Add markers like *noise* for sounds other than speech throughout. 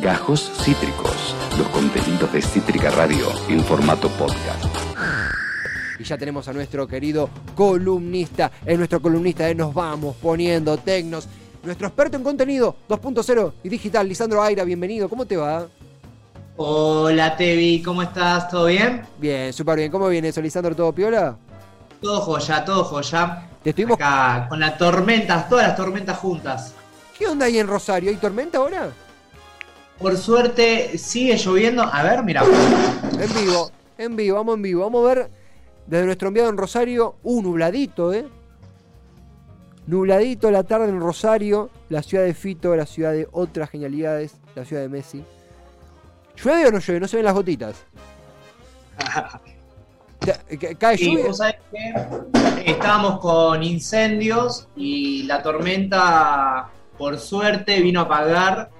Gajos Cítricos, los contenidos de Cítrica Radio en formato podcast. Y ya tenemos a nuestro querido columnista, es nuestro columnista de Nos Vamos Poniendo Tecnos, nuestro experto en contenido 2.0 y digital, Lisandro Aira, bienvenido, ¿cómo te va? Hola Tevi, ¿cómo estás? ¿Todo bien? Bien, súper bien, ¿cómo viene eso, Lisandro? ¿Todo piola? Todo joya, todo joya. Te estuvimos... Acá con las tormentas, todas las tormentas juntas. ¿Qué onda ahí en Rosario? ¿Hay tormenta ahora? Por suerte sigue lloviendo. A ver, mira. En vivo, en vivo, vamos en vivo. Vamos a ver desde nuestro enviado en Rosario, un nubladito, ¿eh? Nubladito la tarde en Rosario, la ciudad de Fito, la ciudad de otras genialidades, la ciudad de Messi. ¿Llueve o no llueve? No se ven las gotitas. *laughs* ¿Cae lluvia? estábamos con incendios y la tormenta, por suerte, vino a apagar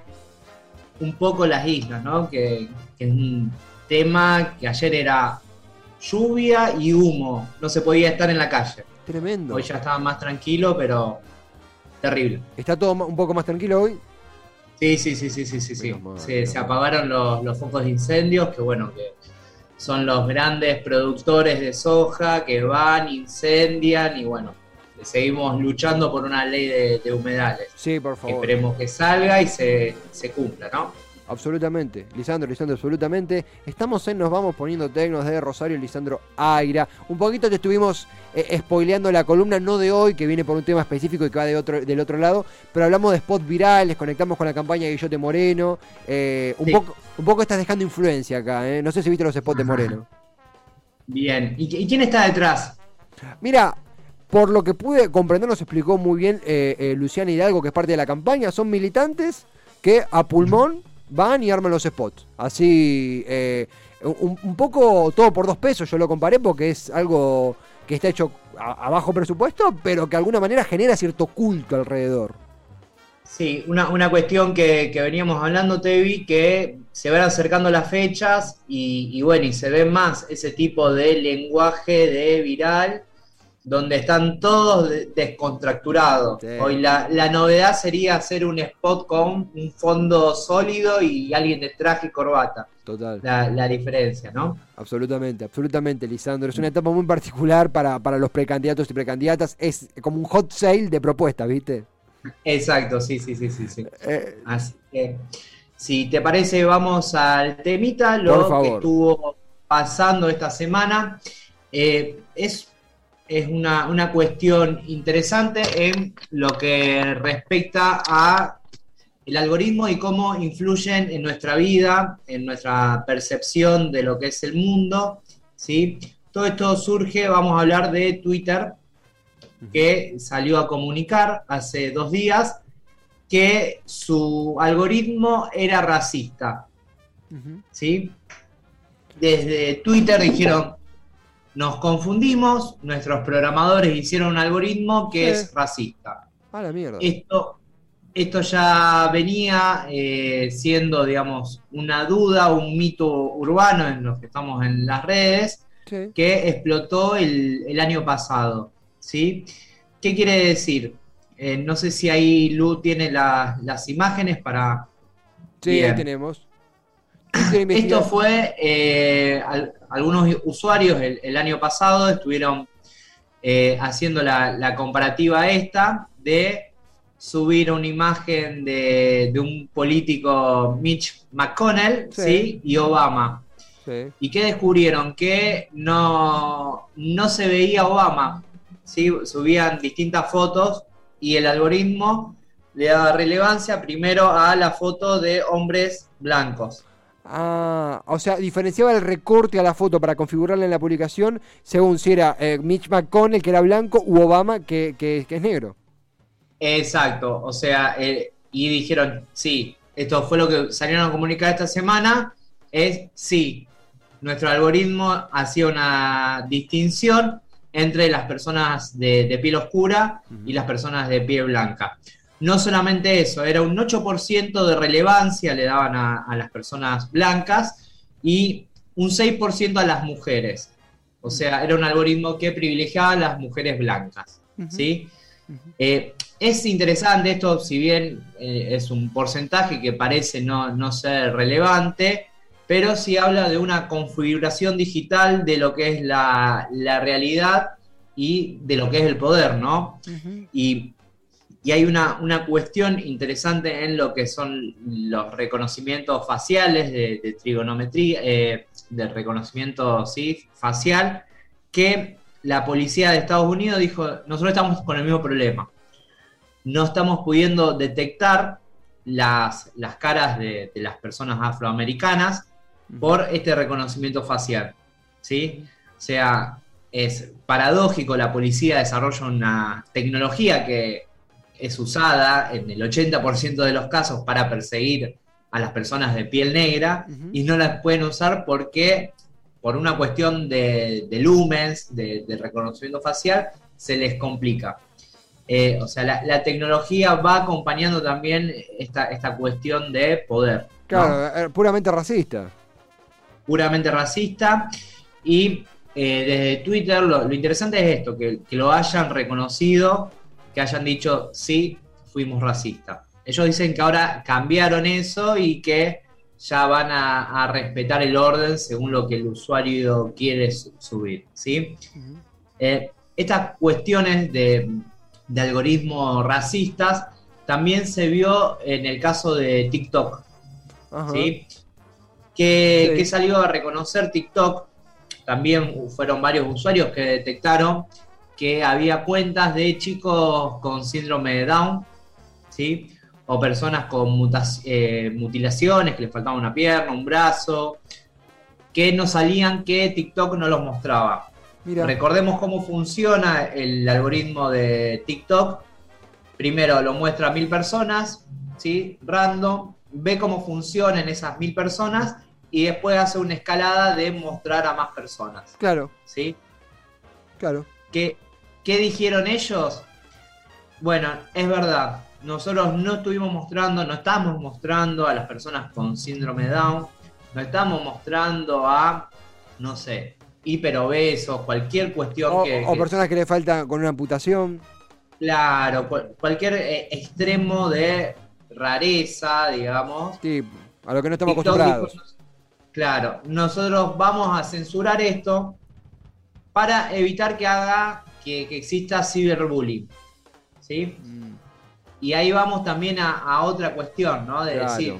un poco las islas, ¿no? Que, que, es un tema que ayer era lluvia y humo, no se podía estar en la calle. Tremendo. Hoy ya estaba más tranquilo, pero terrible. ¿Está todo un poco más tranquilo hoy? Sí, sí, sí, sí, sí, sí. sí. Se, se, apagaron los, los, focos de incendios, que bueno, que son los grandes productores de soja que van, incendian y bueno, seguimos luchando por una ley de, humedales. Sí, por favor. Esperemos que salga y se, cumpla, ¿no? Absolutamente, Lisandro, Lisandro, absolutamente. Estamos en Nos Vamos Poniendo Tecnos de Rosario, Lisandro Aira. Un poquito te estuvimos eh, spoileando la columna, no de hoy, que viene por un tema específico y que va de otro, del otro lado, pero hablamos de spots virales, conectamos con la campaña de Guillote Moreno. Eh, un, poco, un poco estás dejando influencia acá, ¿eh? No sé si viste los spots de Moreno. Bien, ¿y quién está detrás? Mira, por lo que pude comprender, nos explicó muy bien eh, eh, Luciana Hidalgo, que es parte de la campaña. Son militantes que a pulmón van y arman los spots. Así, eh, un, poco todo por dos pesos, yo lo comparé porque es algo que está hecho a, bajo presupuesto, pero que de alguna manera genera cierto culto alrededor. Sí, una, cuestión que, veníamos hablando, Tevi, que se van acercando las fechas y, y bueno, y se ve más ese tipo de lenguaje de viral donde están todos descontracturados. Hoy la, novedad sería hacer un spot con un fondo sólido y alguien de traje y corbata. Total. La, diferencia, ¿no? Absolutamente, absolutamente, Lisandro. Es una etapa muy particular para, los precandidatos y precandidatas. Es como un hot sale de propuestas, ¿viste? Exacto, sí, sí, sí, sí. sí. Eh, Así que, si te parece, vamos al temita, lo que estuvo pasando esta semana. Eh, es es una, cuestión interesante en lo que respecta a el algoritmo y cómo influyen en nuestra vida, en nuestra percepción de lo que es el mundo. ¿sí? Todo esto surge, vamos a hablar de Twitter, que salió a comunicar hace dos días que su algoritmo era racista. ¿sí? Desde Twitter dijeron, nos confundimos, nuestros programadores hicieron un algoritmo que es racista. La mierda. Esto, esto ya venía eh, siendo, digamos, una duda, un mito urbano en los que estamos en las redes, que explotó el, año pasado. ¿sí? ¿Qué quiere decir? Eh, no sé si ahí Lu tiene las imágenes para... Sí, ahí tenemos. Esto fue, eh, algunos usuarios el, año pasado estuvieron eh, haciendo la, comparativa esta de subir una imagen de, un político Mitch McConnell sí. y Obama. ¿Y qué descubrieron? Que no, no se veía Obama. ¿sí? Subían distintas fotos y el algoritmo le daba relevancia primero a la foto de hombres blancos. Ah, o sea, diferenciaba el recorte a la foto para configurarla en la publicación según si era eh, Mitch McConnell, que era blanco, u Obama, que, es negro. Exacto, o sea, eh, y dijeron, sí, esto fue lo que salieron a comunicar esta semana, es sí, nuestro algoritmo hacía una distinción entre las personas de, piel oscura y las personas de piel blanca. No solamente eso, era un 8% de relevancia le daban a, las personas blancas y un 6% a las mujeres. O sea, era un algoritmo que privilegiaba a las mujeres blancas. ¿sí? Eh, es interesante esto, si bien eh, es un porcentaje que parece no, ser relevante, pero sí habla de una configuración digital de lo que es la, realidad y de lo que es el poder, ¿no? y, hay una, cuestión interesante en lo que son los reconocimientos faciales de, trigonometría, eh, de reconocimiento ¿sí? facial, que la policía de Estados Unidos dijo, nosotros estamos con el mismo problema no estamos pudiendo detectar las, las caras de, las personas afroamericanas por este reconocimiento facial. ¿sí? O sea, es paradójico, la policía desarrolla una tecnología que es usada en el 80% de los casos para perseguir a las personas de piel negra y no las pueden usar porque por una cuestión de, lumens, de reconocimiento facial, se les complica. Eh, o sea, la, tecnología va acompañando también esta, esta cuestión de poder. Claro, eh, puramente racista. Puramente racista. Y eh, desde Twitter lo, interesante es esto, que, lo hayan reconocido, que hayan dicho, sí, fuimos racistas. Ellos dicen que ahora cambiaron eso y que ya van a, respetar el orden según lo que el usuario quiere subir. ¿sí? estas cuestiones de, de algoritmos racistas, también se vio en el caso de TikTok. ¿sí? Que, salió a reconocer TikTok. También fueron varios usuarios que detectaron que había cuentas de chicos con síndrome de Down, ¿sí? o personas con eh, mutilaciones, que les faltaba una pierna, un brazo, que no salían que TikTok no los mostraba. Recordemos cómo funciona el algoritmo de TikTok. Primero lo muestra a mil personas, ¿sí? Random, ve cómo funcionan esas mil personas y después hace una escalada de mostrar a más personas. Claro. ¿Sí? Claro. ¿Qué, qué dijeron ellos? Bueno, es verdad. Nosotros no estuvimos mostrando, no estamos mostrando a las personas con síndrome de Down, no estamos mostrando a, no sé, hiperobesos, cualquier cuestión o, que, O personas que le faltan con una amputación. Claro, cualquier eh, extremo de rareza, digamos. Sí, a lo que no estamos acostumbrados. claro, nosotros vamos a censurar esto para evitar que haga que, exista ciberbullying. ¿Sí? Mm. Y ahí vamos también a, otra cuestión, ¿no? De decir,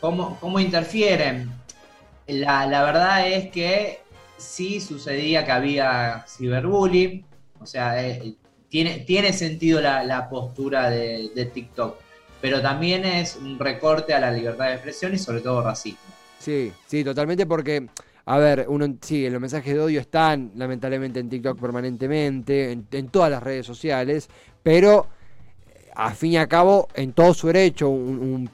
¿cómo, cómo interfieren? La, la, verdad es que sí sucedía que había ciberbullying, o sea, eh, tiene, tiene sentido la, postura de, TikTok, pero también es un recorte a la libertad de expresión y sobre todo racismo. Sí, sí, totalmente porque, a ver, uno sí, los mensajes de odio están lamentablemente en TikTok permanentemente, en, todas las redes sociales, pero a fin y a cabo, en todo su derecho, un,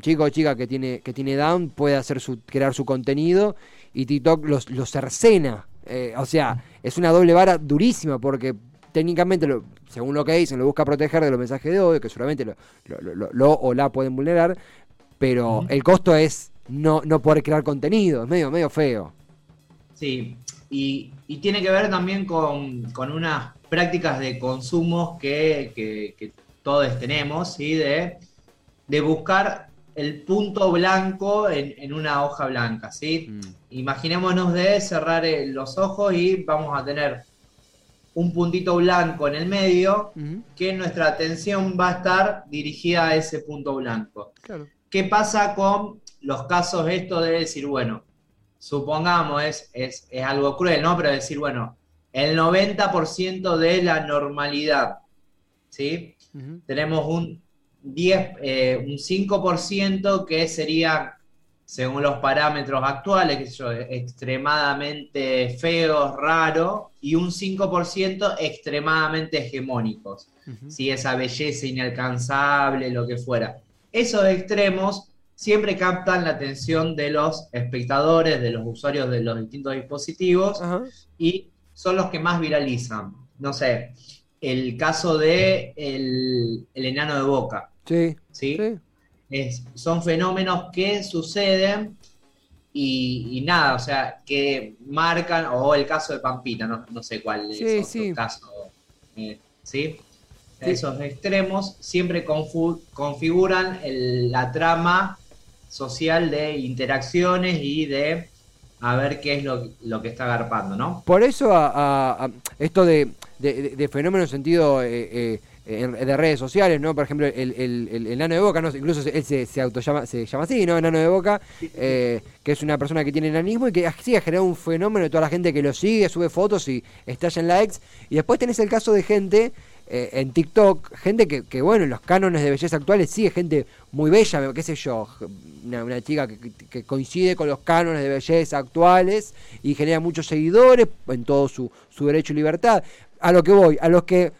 chico o chica que tiene, que tiene Down puede hacer su, crear su contenido y TikTok los, los cercena. Eh, o sea, es una doble vara durísima porque técnicamente, lo, según lo que dicen, lo busca proteger de los mensajes de odio, que seguramente lo, lo, o la pueden vulnerar, pero el costo es no, no poder crear contenido, es medio, medio feo. Sí, y, tiene que ver también con, unas prácticas de consumo que, que, todos tenemos, ¿sí? de, de buscar el punto blanco en, una hoja blanca, ¿sí? Mm. Imaginémonos de cerrar eh, los ojos y vamos a tener un puntito blanco en el medio, que nuestra atención va a estar dirigida a ese punto blanco. ¿Qué pasa con los casos esto de decir, bueno, supongamos, es, es, algo cruel, ¿no? Pero decir, bueno, el 90% de la normalidad, ¿sí? Tenemos un 10, eh, un 5% que sería, según los parámetros actuales, que yo, extremadamente feos, raro, y un 5% extremadamente hegemónicos. Si esa belleza inalcanzable, lo que fuera. Esos extremos siempre captan la atención de los espectadores, de los usuarios de los distintos dispositivos, y son los que más viralizan. No sé, el caso de el enano de boca. Sí. ¿sí? son fenómenos que suceden y, nada, o sea, que marcan, o el caso de Pampita, no, sé cuál es el caso. Eh, ¿Sí? esos extremos, siempre configuran la trama social de interacciones y de a ver qué es lo, que está agarpando, ¿no? Por eso a, esto de, de, fenómeno en sentido eh, eh, de redes sociales, ¿no? Por ejemplo, el, el, Nano de Boca, ¿no? incluso él se, se, autollama, se llama así, ¿no? Nano de Boca, eh, que es una persona que tiene enanismo y que así ha generado un fenómeno de toda la gente que lo sigue, sube fotos y estalla en likes. Y después tenés el caso de gente eh, en TikTok, gente que, que, bueno, en los cánones de belleza actuales sigue gente muy bella, qué sé yo, una, chica que, coincide con los cánones de belleza actuales y genera muchos seguidores en todo su, su derecho y libertad. A lo que voy, a los que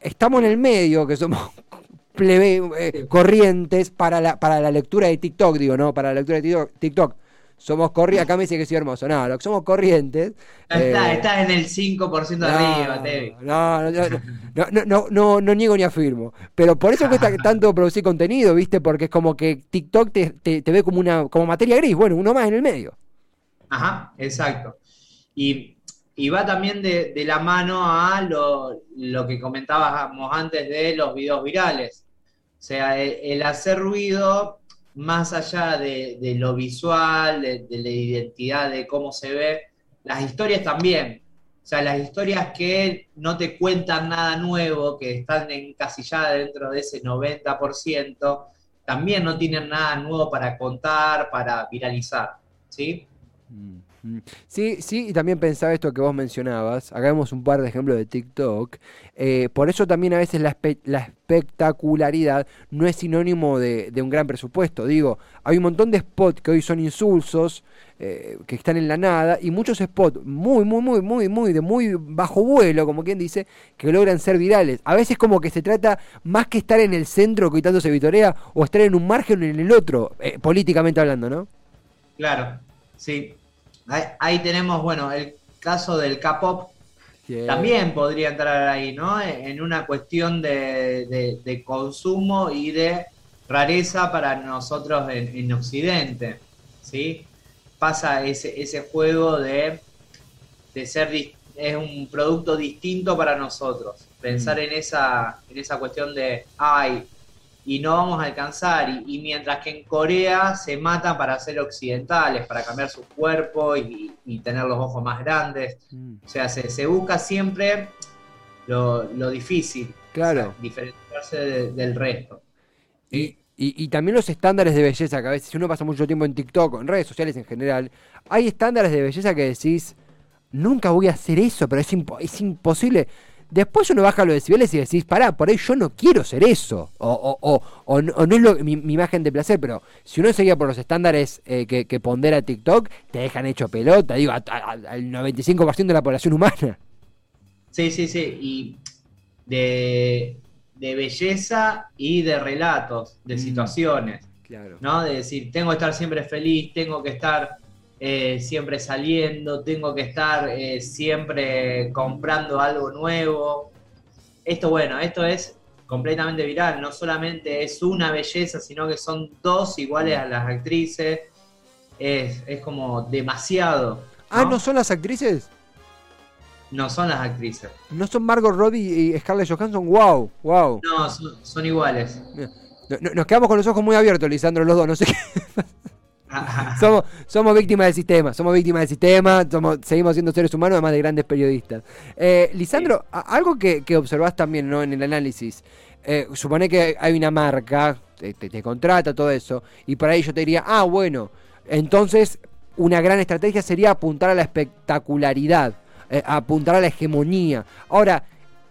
estamos en el medio, que somos *laughs* plebe, eh, corrientes para la, para la lectura de TikTok, digo, ¿no? Para la lectura de TikTok somos corrientes, acá me dice que soy hermoso, no, lo que somos corrientes. Eh, está en el 5% de arriba, Tevi. No no no, no, no, no, niego ni afirmo. Pero por eso cuesta *laughs* tanto producir contenido, ¿viste? Porque es como que TikTok te, te, ve como una como materia gris, bueno, uno más en el medio. Ajá, exacto. Y, y va también de, de, la mano a lo, lo que comentábamos antes de los videos virales. O sea, el hacer ruido más allá de, lo visual, de, la identidad, de cómo se ve, las historias también. O sea, las historias que no te cuentan nada nuevo, que están encasilladas dentro de ese 90%, también no tienen nada nuevo para contar, para viralizar. ¿Sí? Mm. Sí, sí, y también pensaba esto que vos mencionabas. Hagamos un par de ejemplos de TikTok. Eh, por eso también a veces la, espectacularidad no es sinónimo de, un gran presupuesto. Digo, hay un montón de spots que hoy son insulsos, eh, que están en la nada, y muchos spots muy, muy, muy, muy, muy, de muy bajo vuelo, como quien dice, que logran ser virales. A veces como que se trata más que estar en el centro quitándose vitorea o estar en un margen o en el otro, eh, políticamente hablando, ¿no? Claro, sí. Ahí, tenemos, bueno, el caso del K-pop. También podría entrar ahí, ¿no? En una cuestión de, consumo y de rareza para nosotros en, Occidente, ¿sí? Pasa ese, ese juego de, de ser es un producto distinto para nosotros. Pensar mm. en esa, en esa cuestión de, ay, y no vamos a alcanzar. Y, mientras que en Corea se matan para ser occidentales, para cambiar su cuerpo y, tener los ojos más grandes. Mm. O sea, se, busca siempre lo, difícil. Claro. diferenciarse del resto. Y, y, también los estándares de belleza, que a veces uno pasa mucho tiempo en TikTok, en redes sociales en general, hay estándares de belleza que decís, nunca voy a hacer eso, pero es, es imposible. Después uno baja los decibeles y decís, pará, por ahí yo no quiero ser eso. O, o, o, no, es lo, mi, imagen de placer, pero si uno seguía por los estándares eh, que, que, pondera TikTok, te dejan hecho pelota, digo, al 95% de la población humana. Sí, sí, sí. Y de, belleza y de relatos, de mm. situaciones. Claro. ¿No? De decir, tengo que estar siempre feliz, tengo que estar eh, siempre saliendo, tengo que estar eh, siempre comprando algo nuevo. Esto, bueno, esto es completamente viral, no solamente es una belleza, sino que son dos iguales a las actrices. Es, como demasiado. Ah, ¿no son las actrices? No son las actrices. ¿No son Margot Robbie y Scarlett Johansson? ¡Wow! ¡Wow! No, son, iguales. Nos quedamos con los ojos muy abiertos, Lisandro, los dos. No sé qué. *laughs* *laughs* somos, somos víctimas del sistema, somos víctimas del sistema, somos, seguimos siendo seres humanos además de grandes periodistas. Eh, Lisandro, algo que, que, observás también ¿no? en el análisis, eh, supone que hay una marca, te, contrata, todo eso, y por ahí yo te diría, ah, bueno, entonces una gran estrategia sería apuntar a la espectacularidad, eh, apuntar a la hegemonía. Ahora,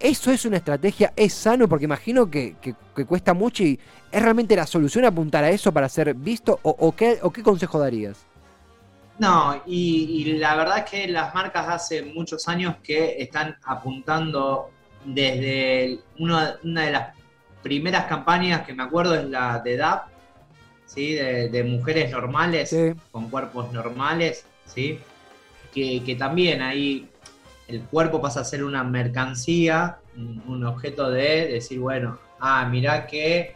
¿Eso es una estrategia? ¿Es sano? Porque imagino que, cuesta mucho y ¿es realmente la solución apuntar a eso para ser visto? ¿O, qué, o qué, consejo darías? No, y, la verdad es que las marcas hace muchos años que están apuntando desde una, de las primeras campañas que me acuerdo es la de DAP, ¿sí? de, mujeres normales, con cuerpos normales, ¿sí? que, que también ahí el cuerpo pasa a ser una mercancía, un, objeto de decir, bueno, ah, mirá qué,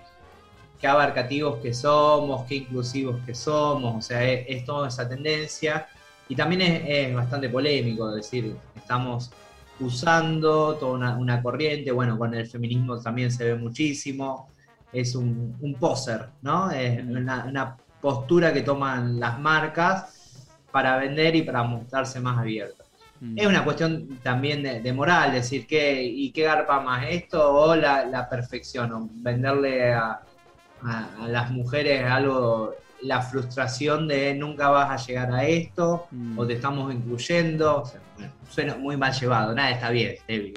qué abarcativos que somos, qué inclusivos que somos, o sea, es, toda esa tendencia. Y también es, bastante polémico decir, estamos usando toda una, corriente, bueno, con el feminismo también se ve muchísimo, es un, un poser, ¿no? Es una, postura que toman las marcas para vender y para mostrarse más abiertas. Mm. Es una cuestión también de, moral, decir, que ¿y qué garpa más esto o la, perfección? O venderle a, las mujeres algo, la frustración de nunca vas a llegar a esto, mm. o te estamos incluyendo. suena muy mal llevado, nada está bien,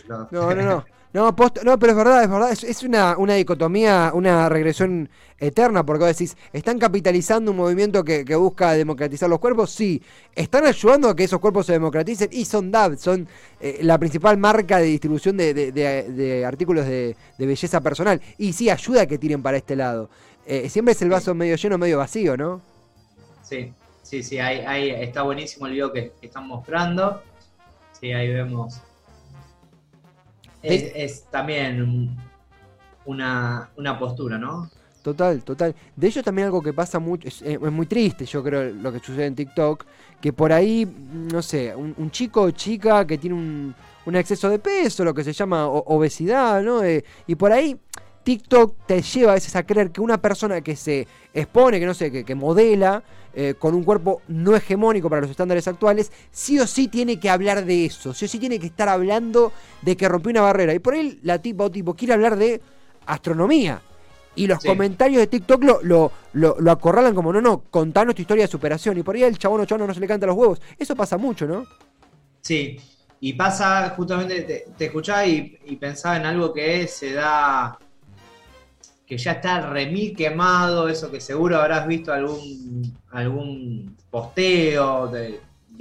¿no? No, no, no. *laughs* No, pero es verdad, es verdad, es, una, una, dicotomía, una regresión eterna, porque vos decís, ¿están capitalizando un movimiento que, busca democratizar los cuerpos? Sí. ¿Están ayudando a que esos cuerpos se democraticen? Y son DAB, son eh, la principal marca de distribución de, artículos de, belleza personal. Y sí, ayuda a que tiren para este lado. Eh, siempre es el vaso medio lleno, medio vacío, ¿no? Sí, sí, sí, ahí, está buenísimo el video que, están mostrando. Sí, ahí vemos. Es, también una, una postura, ¿no? Total, total. De ellos también algo que pasa mucho, es, muy triste, yo creo, lo que sucede en TikTok, que por ahí, no sé, un, chico o chica que tiene un, un, exceso de peso, lo que se llama obesidad, ¿no? Eh, y por ahí TikTok te lleva a veces a creer que una persona que se expone, que no sé, que, modela, eh, con un cuerpo no hegemónico para los estándares actuales, sí o sí tiene que hablar de eso, sí o sí tiene que estar hablando de que rompió una barrera. Y por ahí la tipo o tipo quiere hablar de astronomía y los comentarios de TikTok lo, lo, acorralan como, no, no, contanos tu historia de superación. Y por ahí el chabón o chabón no se le canta los huevos. Eso pasa mucho, ¿no? Sí, y pasa justamente, te, escuchaba y, pensaba en algo que se da, que ya está remil quemado, eso que seguro habrás visto algún, algún posteo de,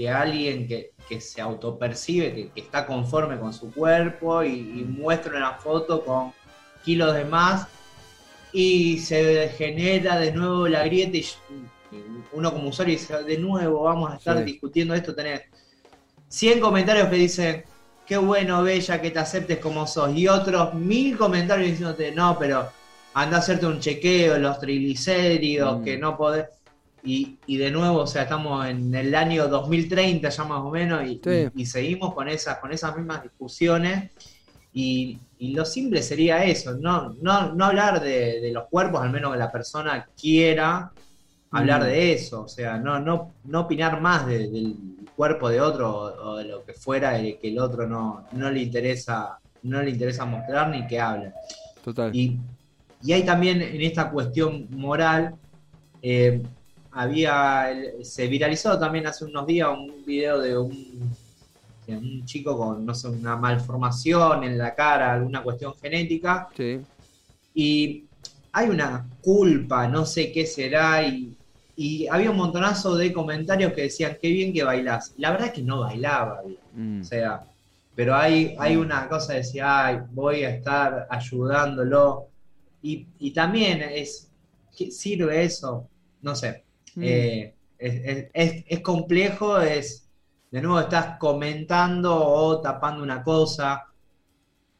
alguien que, se autopercibe, que, que, está conforme con su cuerpo y, y muestra una foto con kilos de más y se genera de nuevo la grieta y uno como usuario dice, de nuevo vamos a estar discutiendo esto, tenés 100 comentarios que dicen, qué bueno, Bella, que te aceptes como sos, y otros mil comentarios diciéndote, no, pero anda a hacerte un chequeo, los triglicéridos, mm. que no podés... Y, de nuevo, o sea, estamos en el año 2030 ya más o menos y, y seguimos con esas, con esas mismas discusiones y, lo simple sería eso, no, no, no hablar de, los cuerpos, al menos que la persona quiera hablar mm. de eso, o sea, no, no, no opinar más del cuerpo de otro o, de lo que fuera que el otro no, no le interesa, no le interesa mostrar ni que hable. Total. Y, y hay también en esta cuestión moral, eh, había, se viralizó también hace unos días un video de un un chico con, no sé, una malformación en la cara, alguna cuestión genética. Y hay una culpa, no sé qué será, y, había un montonazo de comentarios que decían, qué bien que bailás. La verdad es que no bailaba bien. Mm. O sea, pero hay, hay una cosa de decir, ay, voy a estar ayudándolo. Y, también es, ¿qué sirve eso? No sé. Mm. Eh, es, complejo, es, de nuevo estás comentando o tapando una cosa.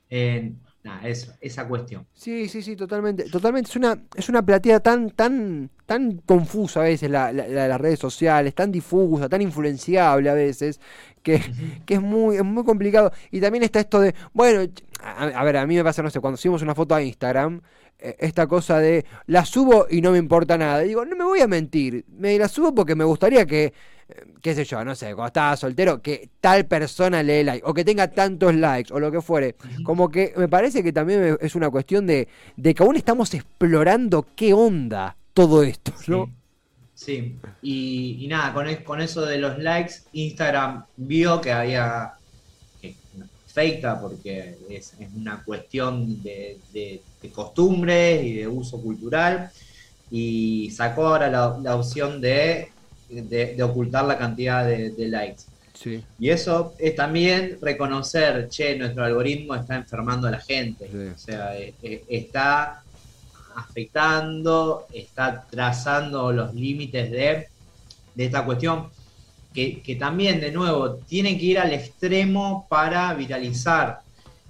nada, eso, esa cuestión. Sí, sí, sí, totalmente. Totalmente. Es una, es una platea tan, tan, tan confusa a veces la, las redes sociales, tan difusa, tan influenciable a veces, que, que es, muy, es muy complicado. Y también está esto de, bueno, a, ver, a mí me pasa, no sé, cuando subimos una foto a Instagram, eh, esta cosa de la subo y no me importa nada. digo, no me voy a mentir, me la subo porque me gustaría que qué sé yo, no sé, cuando estaba soltero, que tal persona le dé like, o que tenga tantos likes, o lo que fuere. Como que me parece que también es una cuestión de, de que aún estamos explorando qué onda todo esto, ¿no? Sí, Y, nada, con, con, eso de los likes, Instagram vio que había que, porque es, una cuestión de, de, costumbres y de uso cultural, y sacó ahora la opción de de, ocultar la cantidad de, likes. Y eso es también reconocer, che, nuestro algoritmo está enfermando a la gente. O sea, eh, eh, está afectando, está trazando los límites de, esta cuestión, que, también, de nuevo, tiene que ir al extremo para viralizar.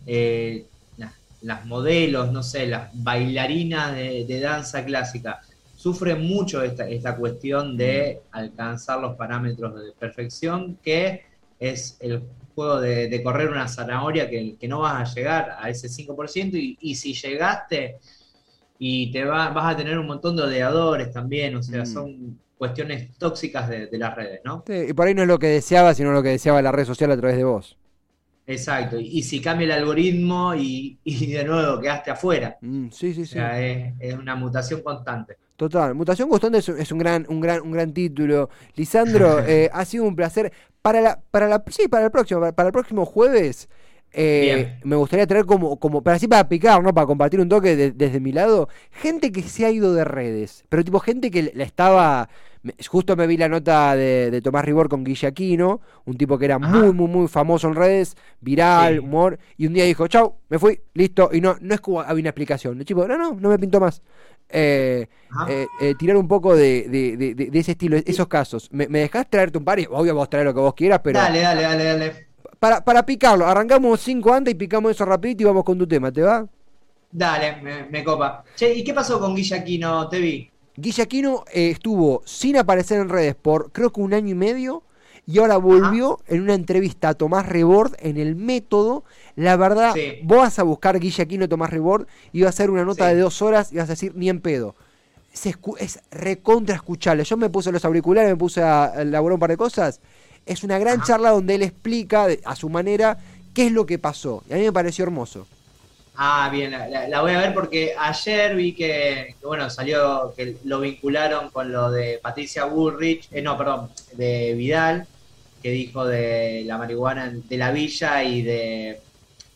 Eh, las, modelos, no sé, las bailarinas de danza clásica sufre mucho esta, esta cuestión de alcanzar los parámetros de perfección, que es el juego de, correr una zanahoria que, no vas a llegar a ese 5%, y, y si llegaste y te vas a tener un montón de odiadores también, o sea, mm. son cuestiones tóxicas de, las redes, ¿no? Sí, y por ahí no es lo que deseaba, sino lo que deseaba la red social a través de vos. Exacto, y, si cambia el algoritmo y, de nuevo quedaste afuera. Mm, sí, sí, sí. O sea, es, una mutación constante. Total, mutación constante es, un gran, un gran, un gran título. Lisandro, *laughs* eh, ha sido un placer. Para la, para la, sí, para el próximo, para el próximo jueves eh, me gustaría traer como, como, para así para picar, ¿no? Para compartir un toque desde mi lado, gente que se ha ido de redes, pero tipo gente que la estaba, justo me vi la nota de, Tomás Ribor con Guillaquino, un tipo que era muy, muy, muy famoso en redes, viral, humor, y un día dijo, chau, me fui, listo, y no, no es como había una explicación, el tipo, no, no, no me pinto más. Eh, eh, tirar un poco de, ese estilo, esos casos. ¿Me, ¿Me, dejás traerte un par? Y obvio vos traer lo que vos quieras, pero... Dale, dale, dale, dale para, para picarlo, arrancamos cinco antes y picamos eso rapidito y vamos con tu tema, ¿te va? Dale, me, copa. Che, ¿y qué pasó con Guillaquino? Te vi. Guillaquino eh, estuvo sin aparecer en redes por creo que un año y medio y ahora volvió en una entrevista a Tomás Rebord en el método. La verdad, vos vas a buscar Guillaquino Tomás Rebord y vas a hacer una nota de dos horas y vas a decir ni en pedo. Es, recontra escuchable. Yo me puse los auriculares, me puse a elaborar un par de cosas es una gran charla donde él explica a su manera qué es lo que pasó. Y a mí me pareció hermoso. Ah, bien, la, voy a ver porque ayer vi que, bueno, salió que lo vincularon con lo de Patricia Bullrich, eh, no, perdón, de Vidal, que dijo de la marihuana de la villa y de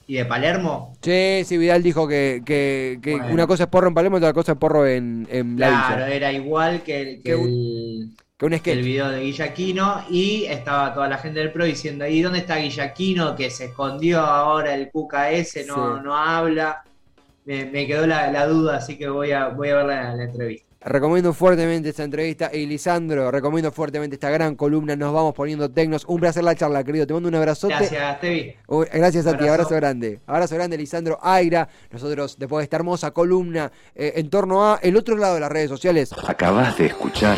y de Palermo. Sí, sí, Vidal dijo que, que, una cosa es porro en Palermo y otra cosa es porro en, en la claro, era igual que, el, el video de Guillaquino y estaba toda la gente del PRO diciendo, ¿y dónde está Guillaquino? Que se escondió ahora el Cuca ese, no, no habla. Me, quedó la, duda, así que voy a, voy a ver la, entrevista. Recomiendo fuertemente esta entrevista. Y Lisandro, recomiendo fuertemente esta gran columna. Nos vamos poniendo tecnos. Un placer la charla, querido. Te mando un abrazote. Gracias, Tevi. gracias a ti. Abrazo grande. Abrazo grande, Lisandro Aira. Nosotros, después de esta hermosa columna eh, en torno a el otro lado de las redes sociales. Acabas de escuchar